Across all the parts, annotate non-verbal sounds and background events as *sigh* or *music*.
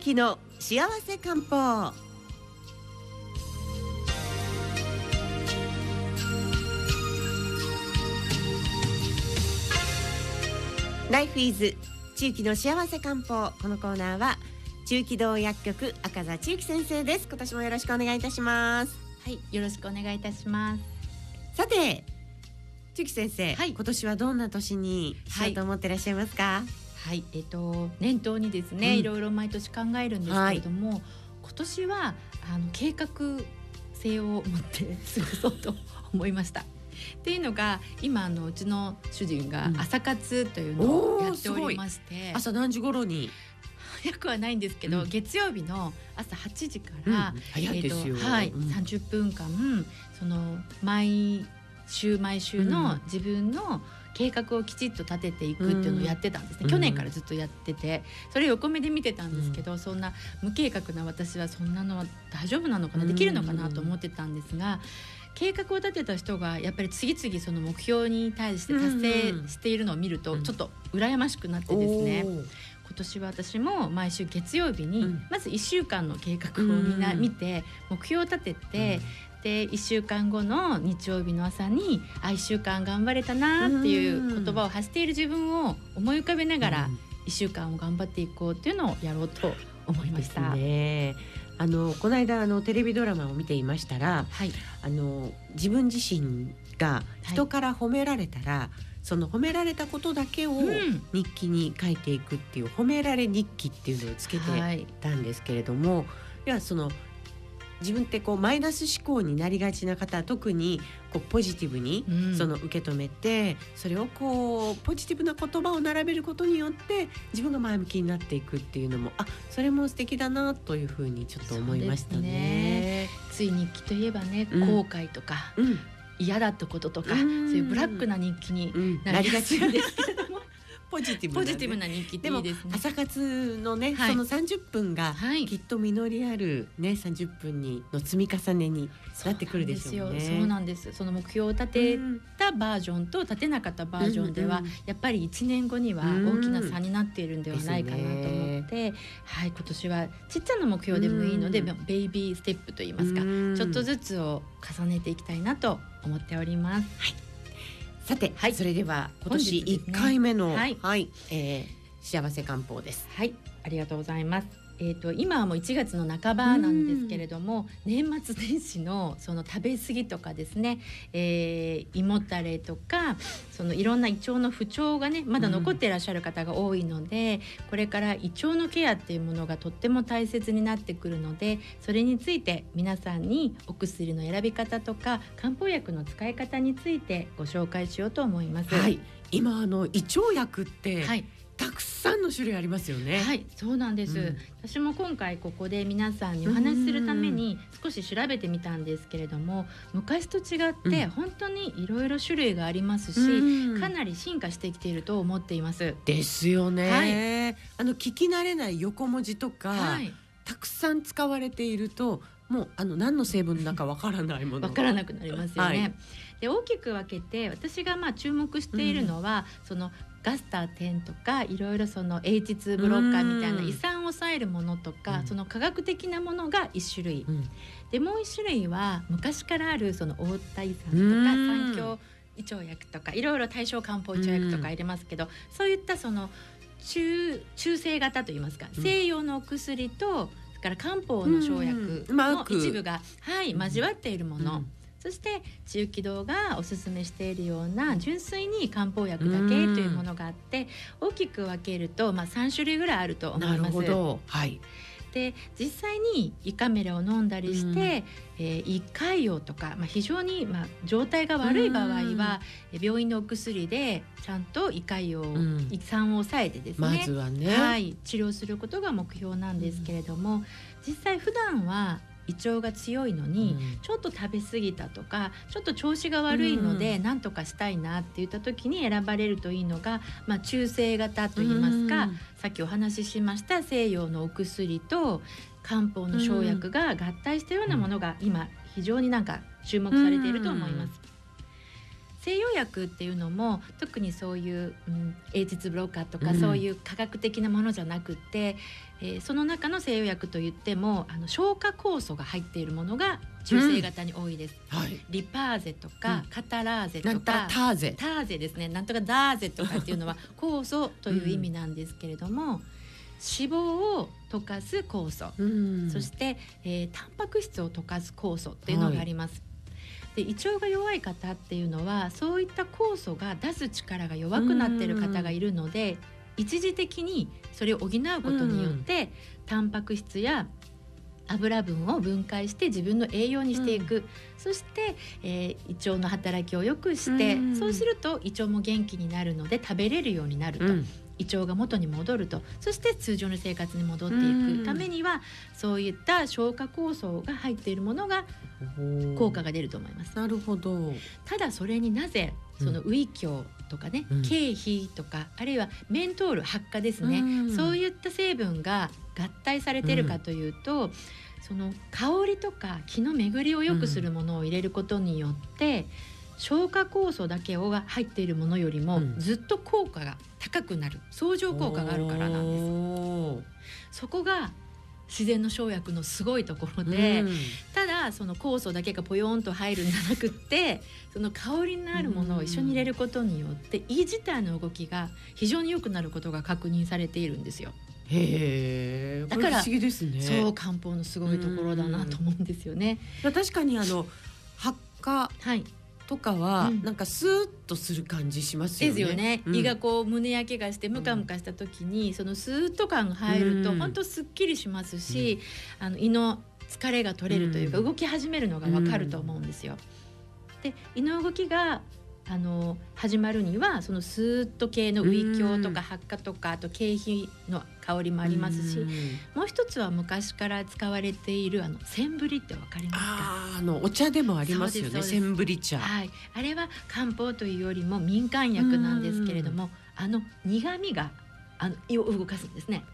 期の幸せ漢方。ライフイズ地域の幸せ漢方。このコーナーは中期道薬局赤座千幸先生です。今年もよろしくお願いいたします。はいよろしくお願いいたします。さて千幸先生、はい。今年はどんな年にしようと思ってらっしゃいますか、はいえっ、と念頭にですね、うん。いろいろ毎年考えるんですけれども、今年はあの計画性を持って過ごそうと思いました。っていうのが今あのうちの主人がうん。朝活というのをやっておりまして、朝何時頃に、早くはないんですけど、うん。月曜日の朝8時かうん。ら、早いですよ、えーとはい、うん。30分間その毎週毎週の自分の計画をきちっと立てていくっていうのをやってたんですね、うん。去年からずっとやってて。それを横目で見てたんですけど、そんな無計画な私はそんなのは大丈夫なのかな、できるのかなと思ってたんですが計画を立てた人がやっぱり次々その目標に対して達成しているのを見るとうん。ちょっと羨ましくなってですね、今年は私も毎週月曜日に、うん。まず1週間の計画をみんなうん。見て目標を立てて、で1週間後の日曜日の朝にあ1週間頑張れたなっていう言葉を発している自分を思い浮かべながらうん。1週間を頑張っていこうっていうのをやろうと思いました。ね。あのこの間あのテレビドラマを見ていましたら、はい、あの自分自身が人から褒められたら、その褒められたことだけをうん。日記に書いていくっていう褒められ日記っていうのをつけてはい。たんですけれども、ではその自分ってこうマイナス思考になりがちな方は特にこうポジティブにうん。その受け止めて、それをこうポジティブな言葉を並べることによって自分が前向きになっていくっていうのもあそれも素敵だなというふうにちょっと思いましたね。つい日記といえばね、うん。後悔とかうん。嫌だったこととか、うん。そういうブラックな日記にうん、なりがちですけれど。もポジティブなね。ポジティブな日記っていいですね。朝活のね、はい。その30分がはい。きっと実りあるね30分にの積み重ねになってくるでしょうね。そうなんです。よその目標を立てうんたバージョンと立てなかったバージョンでは、うんうんやっぱり1年後にはうん。大きな差になっているんではないかなと思って、はい今年はちっちゃな目標でもいいので、うん。ベイビーステップといいますか、うん。ちょっとずつを重ねていきたいなと思っております。さて、はい。それでは今年本日ですね。1回目の、はい。えー幸せ漢方です。はい、ありがとうございます。えー、と今はもう1月の半ばなんですけれども年末年始のその食べ過ぎとかですね、えー胃もたれとかそのいろんな胃腸の不調がねまだ残っていらっしゃる方が多いので、これから胃腸のケアっていうものがとっても大切になってくるのでそれについて皆さんにお薬の選び方とか漢方薬の使い方についてご紹介しようと思います。はい、今あの胃腸薬って、はいたくさんの種類ありますよね。はい、そうなんです、うん。私も今回ここで皆さんにお話しするために少し調べてみたんですけれども昔と違ってうん。本当にいろいろ種類がありますし、うんかなり進化してきていると思っています。ですよね、はあの聞き慣れない横文字とか、はい、たくさん使われているともうあの何の成分だかわからないもの。わからなくなりますよね。はいで大きく分けて私がまあ注目しているのは、そのガスター10とかいろいろその H2 ブロッカーみたいなうん。胃酸を抑えるものとか、うん。その科学的なものが一種類。うん。でもう一種類は昔からあるその大田胃酸とかうん。三強胃腸薬とかいろいろ対象漢方胃腸薬とか入れますけど、そういったその中中性型といいますか、うん。西洋のお薬とそれから漢方の生薬の一部が、はい、交わっているもの、うんそして中気道がおすすめしているような純粋に漢方薬だけというものがあって大きく分けると、まあ、3種類ぐらいあると思ないるます。はい。で実際に胃カメラを飲んだりして、えー胃潰瘍とか、まあ、非常に、まあ、状態が悪い場合は、え病院のお薬でちゃんと胃潰瘍、うん。胃酸を抑えてですね、まずはね、はい、治療することが目標なんですけれども、実際普段は胃腸が強いのに、うん。ちょっと食べ過ぎたとかちょっと調子が悪いので、う何とかしたいなって言った時に選ばれるといいのが、まあ、中性型といいますか、うん。さっきお話ししました西洋のお薬と漢方の生薬が合体したようなものが今非常になんか注目されていると思います。西洋薬っていうのも特にそういう、うん、英実ブロッカーとか、うんそういう科学的なものじゃなくって、えーその中の西洋薬といってもあの消化酵素が入っているものが中性型に多いです。はい。リパーゼとか、うんカタラーゼとかターゼ。ターゼですねなんとかダーゼとかっていうのは *laughs* 酵素という意味なんですけれども、脂肪を溶かす酵素、うんそして、えータンパク質を溶かす酵素っていうのがあります。で胃腸が弱い方っていうのはそういった酵素が出す力が弱くなっている方がいるので一時的にそれを補うことによって、タンパク質や油分を分解して自分の栄養にしていく、そして、えー胃腸の働きを良くして、うん。そうすると胃腸も元気になるので食べれるようになると、うん胃腸が元に戻ると。そして通常の生活に戻っていうん。くためにはそういった消化酵素が入っているものが効果が出ると思います。なるほど。ただそれになぜそのウイキョウとかね、うん。経費とかあるいはメントール発火ですね、うん。そういった成分が合体されているかというと、その香りとか気の巡りを良くするものを入れることによって、消化酵素だけをが入っているものよりもうんずっと効果が高くなる相乗効果があるからなんです。そこが自然の生薬のすごいところで、うんただその酵素だけがポヨンと入るんじゃなくって *laughs* その香りのあるものを一緒に入れることによって胃自体の動きが非常に良くなることが確認されているんですよ。へえ。だからこれ不思議ですね。そう漢方のすごいところだなと思うんですよね。確かにあの発火はい、とかは、うん。なんかスーッとする感じしますよでね。すよね、うん。胃がこう胸焼けがしてムカムカした時に、そのスーッと感が入るとうん。本当すっきりしますし、あの胃の疲れが取れるというか、うん。動き始めるのがわかると思うんですよ。で胃の動きがあの始まるにはそのスーッと系のウイキョウとか発火とかあと経費の香りもありますし、うんもう一つは昔から使われているあのセンブリってわかりますか？あのお茶でもありますよね。センブリ茶。はい、あれは漢方というよりも民間薬なんですけれども、あの苦味があの胃を動かすんですね。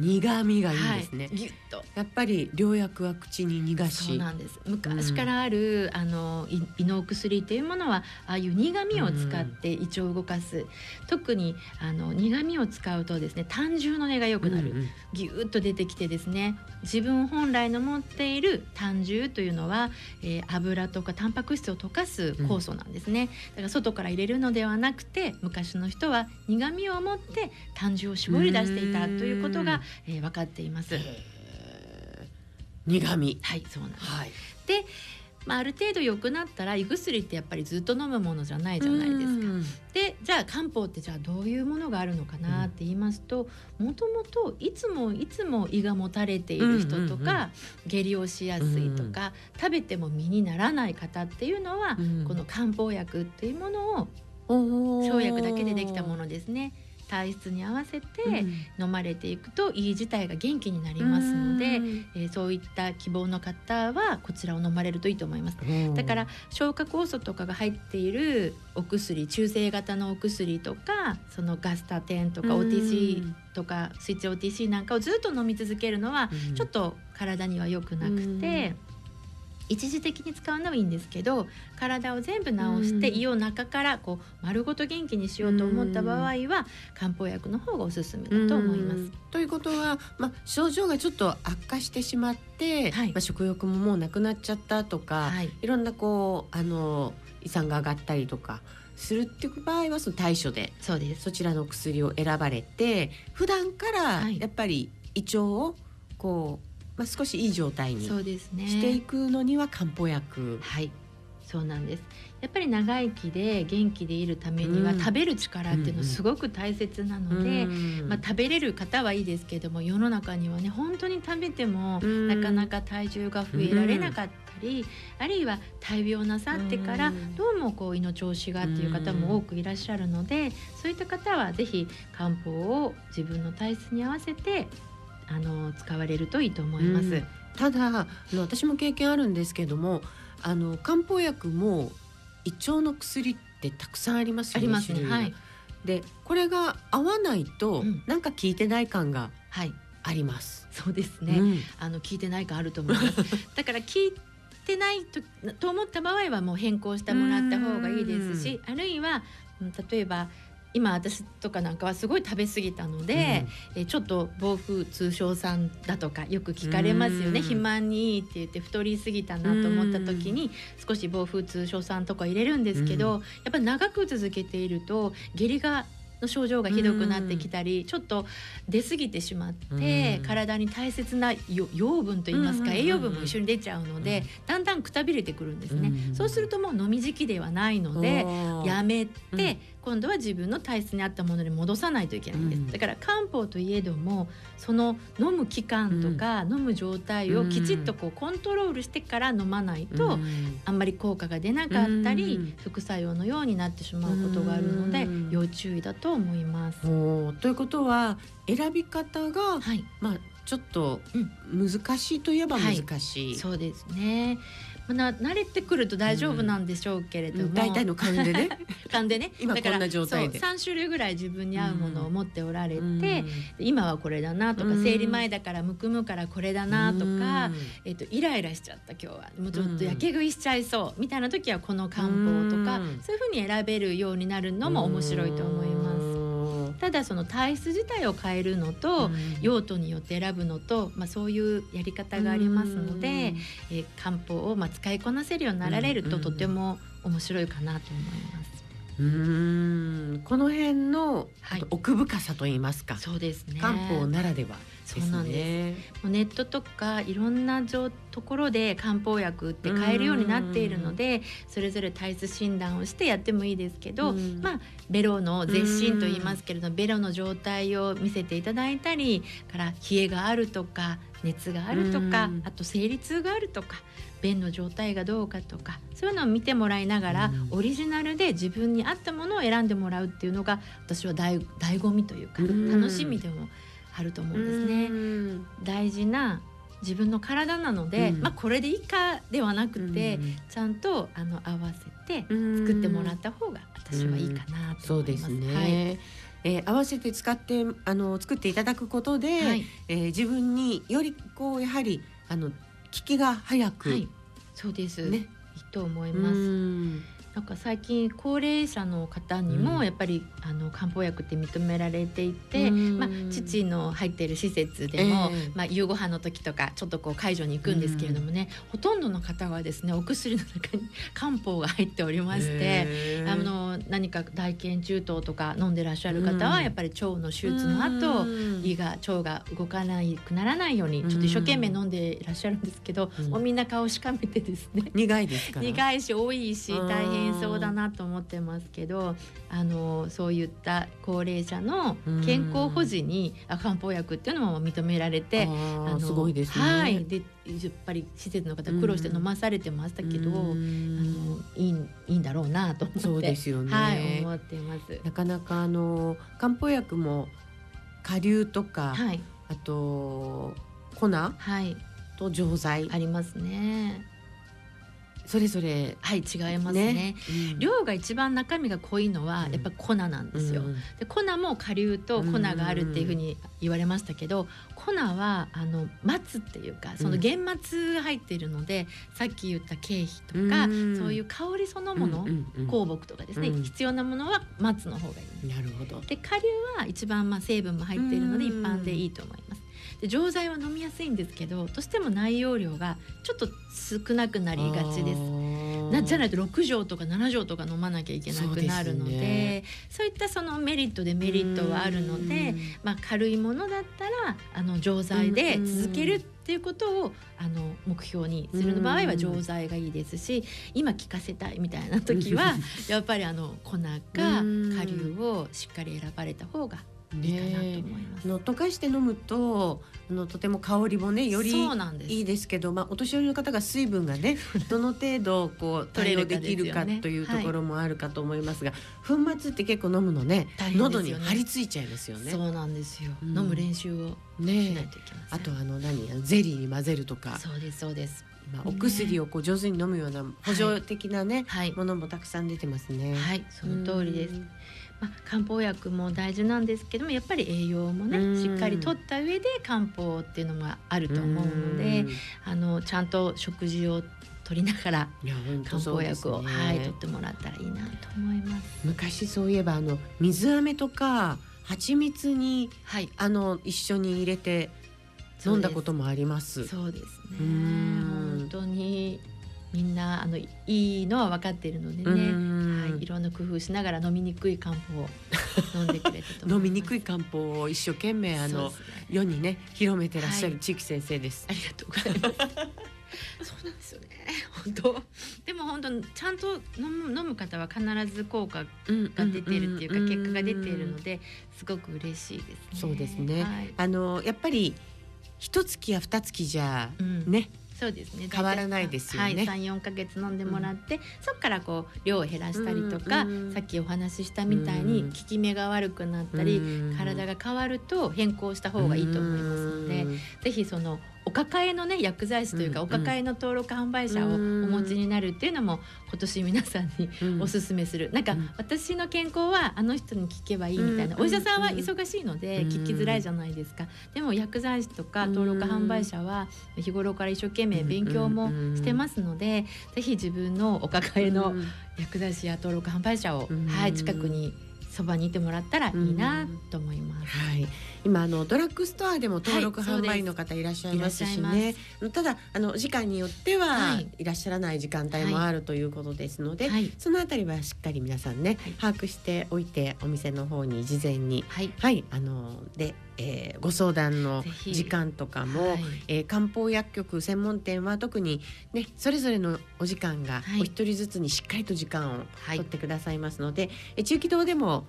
苦味がいいですね。はい、ギュッと。やっぱり良薬は口に逃がし。そうなんです。昔からある、あの胃胃のお薬っていうものはああいう苦味を使って胃腸を動かす、特にあの苦味を使うとですね胆汁の根が良くなる、うんうんギューッと出てきてですね自分本来の持っている胆汁というのは、えー油とかタンパク質を溶かす酵素なんですね、だから外から入れるのではなくて昔の人は苦味を持って胆汁を絞り出していたということが、えー分かっています。苦味。はいそうなんですはい。で、まあ、ある程度良くなったら胃薬ってやっぱりずっと飲むものじゃないじゃないですか。うんでじゃあ漢方ってじゃあどういうものがあるのかなって言いますともともといつもいつも胃がもたれている人とか、下痢をしやすいとか、食べても身にならない方っていうのは、うんこの漢方薬っていうものを生薬だけでできたものですね体質に合わせてうん。飲まれていくと胃自体が元気になりますので、うん。えーそういった希望の方はこちらを飲まれるといいと思います。だから消化酵素とかが入っているお薬中性型のお薬とかそのガスタテンとかうん。OTC とかスイッチ OTC なんかをずっと飲み続けるのはうん。ちょっと体には良くなくて。一時的に使うのはいいんですけど体を全部治してうん。胃を中からこう丸ごと元気にしようと思った場合は漢方薬の方がおすすめだと思います。うん。ということは、まあ、症状がちょっと悪化してしまって、はい。まあ、食欲ももうなくなっちゃったとか、はい。い、ろんなこうあの胃酸が上がったりとかするっていう場合はその対処でそうです。そちらの薬を選ばれて普段からはい。やっぱり胃腸をこう、まあ、少しいい状態にそうですね。していくのには漢方薬。はい。そうなんです。やっぱり長生きで元気でいるためには、うん。食べる力っていうのはすごく大切なので、うん。まあ、食べれる方はいいですけども世の中にはね本当に食べてもうん。なかなか体重が増えられなかったり、あるいは大病なさってからうん。どうもこう胃の調子がっていう方も多くいらっしゃるのでそういった方はぜひ漢方を自分の体質に合わせてあの使われるといいと思います。うんただあの私も経験あるんですけどもあの漢方薬も胃腸の薬ってたくさんありますよねありますね。はい、でこれが合わないと、うんなんか効いてない感がはい、あります。そうですね。うんあの聞いてないかあると思います。*laughs* だから聞いってないとと思った場合はもう変更してもらった方がいいですしあるいはうん例えば今私とかなんかはすごい食べ過ぎたので、えちょっと暴風通商酸だとかよく聞かれますよね。うん。肥満にいいって言って太りすぎたなと思った時に少し暴風通商酸とか入れるんですけど、うん。やっぱり長く続けていると下痢がの症状がひどくなってきたり、ちょっと出過ぎてしまって、うん。体体に大切なよ養分といいますか、うんうんうんうん。栄養分も一緒に出ちゃうので、うん。だんだんくたびれてくるんですね、うんそうするともう飲み時期ではないので、やめて、うん今度は自分の体質に合ったものに戻さないといけないんです、うん。だから漢方といえどもその飲む期間とか、飲む状態をきちっとこうコントロールしてから飲まないと、うん。あんまり効果が出なかったり、うん。副作用のようになってしまうことがあるので、うん。要注意だと思います。ということは選び方がはい、まあちょっと難しいといえば難しい。そうですね。まあな慣れてくると大丈夫なんでしょうけれども、大体の勘でね。*laughs* 勘でね。*laughs* 今こんな状態で。そう3種類ぐらい自分に合うものを持っておられて、うん。今はこれだなとか、うん。生理前だからむくむからこれだなとか、えっとイライラしちゃった今日はもうちょっとやけ食いしちゃいそうみたいな時はこの漢方とか、うん。そういうふうに選べるようになるのも面白いと思います。す。ただその体質自体を変えるのと、うん用途によって選ぶのと、まあ、そういうやり方がありますので、えー漢方をまあ使いこなせるようになられると、うんとても面白いかなと思います。うーん。この辺の、はい。奥深さと言いますか、そうですね。漢方ならではですね。そうなんでもうネットとかいろんな状ところで漢方薬って買えるようになっているのでそれぞれ体質診断をしてやってもいいですけど、うん。まあベロの絶診と言いますけれどベロの状態を見せていただいたりから冷えがあるとか熱があるとかうん。あと生理痛があるとか便の状態がどうかとかそういうのを見てもらいながら、うん。オリジナルで自分に合ったものを選んでもらうっていうのが私は醍醍醐味というかうん。楽しみでもあると思うんですね。うん。大事な自分の体なので、うん。まあこれでいいかではなくて、うん。ちゃんとあの合わせてうん。作ってもらった方が私はいいかなとそうで思います。す。ね。はいえー合わせて使ってあの作っていただくことで、はいえー自分によりこうやはりあの効きが早く、はい、そうです。ねいいと思いうんます。なんか最近高齢者の方にもうん。やっぱり、あの漢方薬って認められていて、うん。まあ父の入っている施設でも、ええ。まあ夕ご飯の時とかちょっとこう介助に行くんですけれどもね、ほとんどの方はですねお薬の中に *laughs* 漢方が入っておりまして。へーあの何か大腱中等とか飲んでらっしゃる方は、うん。やっぱり腸の手術の後、うん。胃が腸が動かないくならないようにちょっと一生懸命飲んでいらっしゃるんですけど、うん。もうみんな顔しかめてですね。苦いですから。苦いし多いしうん。大変そうだなと思ってますけどあのそういった高齢者の健康保持にあ漢方薬っていうのも認められて。あのすごいですね。はい、でやっぱり施設の方苦労して飲まされてましたけど、うんあのいいいいんだろうなと思ってそうですよね。はい、思ってます。なかなかあの漢方薬も顆粒とか、はい、あと粉はい、と錠剤、ありますね。それぞれはい、違いますね。うん量が一番中身が濃いのはうんやっぱ粉なんですよ。うんで粉も顆粒と粉があるっていうふうに言われましたけど、粉はあの松っていうかその玄松が入っているので、さっき言った経費とか、うんそういう香りそのもの、うんうんうん香木とかですね、うん必要なものは松の方がいい。なるほど。で顆粒は一番まあ成分も入っているので一うん般でいいと思います。で錠剤は飲みやすいんですけどどうしても内容量がちょっと少なくなりがちです。なじゃないと6錠とか7錠とか飲まなきゃいけなくなるのでそうそういったそのメリットデメリットはあるので、まあ、軽いものだったらあの錠剤で続けるっていうことをあの目標にする場合は錠剤がいいですし今効かせたいみたいな時は *laughs* やっぱりあの粉かうん。顆粒をしっかり選ばれた方がいいかなと思います。あの溶かして飲むとあのとても香りもねよりいいですけど、まあ、お年寄りの方が水分がねどの程度こう対応取れるかできるかというところもあるかと思いますが、粉末って結構飲むのね喉に張り付いちゃいますよね。そうなんですよ、うん。飲む練習をしないね。あとあの何？ゼリーに混ぜるとか、そうですそうです。まあ、お薬をこう上手に飲むような補助的なね、はい。ものもたくさん出てますね。はい、その通りです。う。んまあ、漢方薬も大事なんですけどもやっぱり栄養もねうん。しっかりとった上で漢方っていうのもあると思うのでん。あのちゃんと食事をと取りながら漢方薬を、ねはい取ってもらったらいいなと思います。昔そういえばあの水飴とか蜂蜜にはい、あの一緒に入れて飲んだこともあります。そうですね。本当にみんなあのいいのは分かっているのでうね、んはい、いろんな工夫しながら飲みにくい漢方を飲んでくれたと思います飲みにくい漢方を一生懸命あの、ね世にね広めてらっしゃるはい地域先生です。ありがとうございます。そうなんですよね。本当。でも本当ちゃんと飲む飲む方は必ず効果が出ているっていうか結果が出ているのですごく嬉しいですね。そうですねはい。あのやっぱり一月や二月じゃうんね、そうですね。変わらないですよね。はい、三四ヶ月飲んでもらって、そこからこう量を減らしたりとか、うん。さっきお話ししたみたいにうん。効き目が悪くなったり、うん。体が変わると変更した方がいいと思いますので、うん。ぜひそのお抱えのね薬剤師というか、うんお抱えの登録販売者をお持ちになるっていうのも今年皆さんにうん。おすすめする、なんか、うん。私の健康はあの人に聞けばいいみたいな、うんお医者さんは忙しいのでうん。聞きづらいじゃないですか、でも薬剤師とか登録販売者は日頃から一生懸命勉強もしてますので、ぜひ自分のお抱えのうん。薬剤師や登録販売者を、うん。はい、近くにそばにいてもらったらいいなと思います。はい、今あのドラッグストアでも登録はい販売の方いらっしゃいますしいらっね、ただあの時間によってははい。いらっしゃらない時間帯もあるということですので、はい。そのあたりはしっかり皆さんね、はい。把握しておいてお店の方に事前にはい、はいあので、えーご相談の時間とかも、はい。えー漢方薬局専門店は特にねそれぞれのお時間がはい。お一人ずつにしっかりと時間をはい。取ってくださいますので、え中期堂でも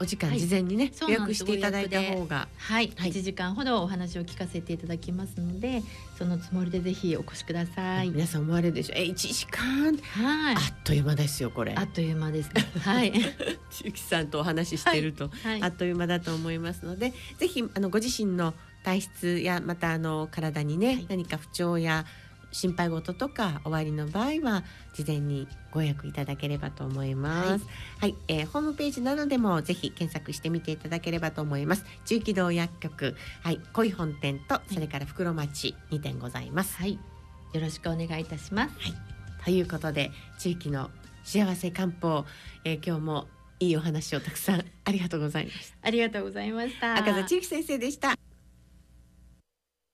お時間はい。事前にね、予約そうなんです。していただいた方がはい、はい。1時間ほどお話を聞かせていただきますのでそのつもりでぜひお越しください。皆さん思われるでしょ。うえ1時間はい。あっという間ですよこれ。あっという間ですね。はい。*laughs* 中期さんとお話ししてると、はい。あっという間だと思いますのでぜひあのご自身の体質やまたあの体にね、はい。何か不調や心配事とかおありの場合は事前にご予約いただければと思います。はい、えーホームページなどでもぜひ検索してみていただければと思います。中期堂薬局、はい、恋本店とそれから袋町2店ございます。はい。よろしくお願いいたします。ということで地域の幸せ漢方、えー今日もいいお話をたくさんありがとうございました。ありがとうございました。赤座千雪先生でした。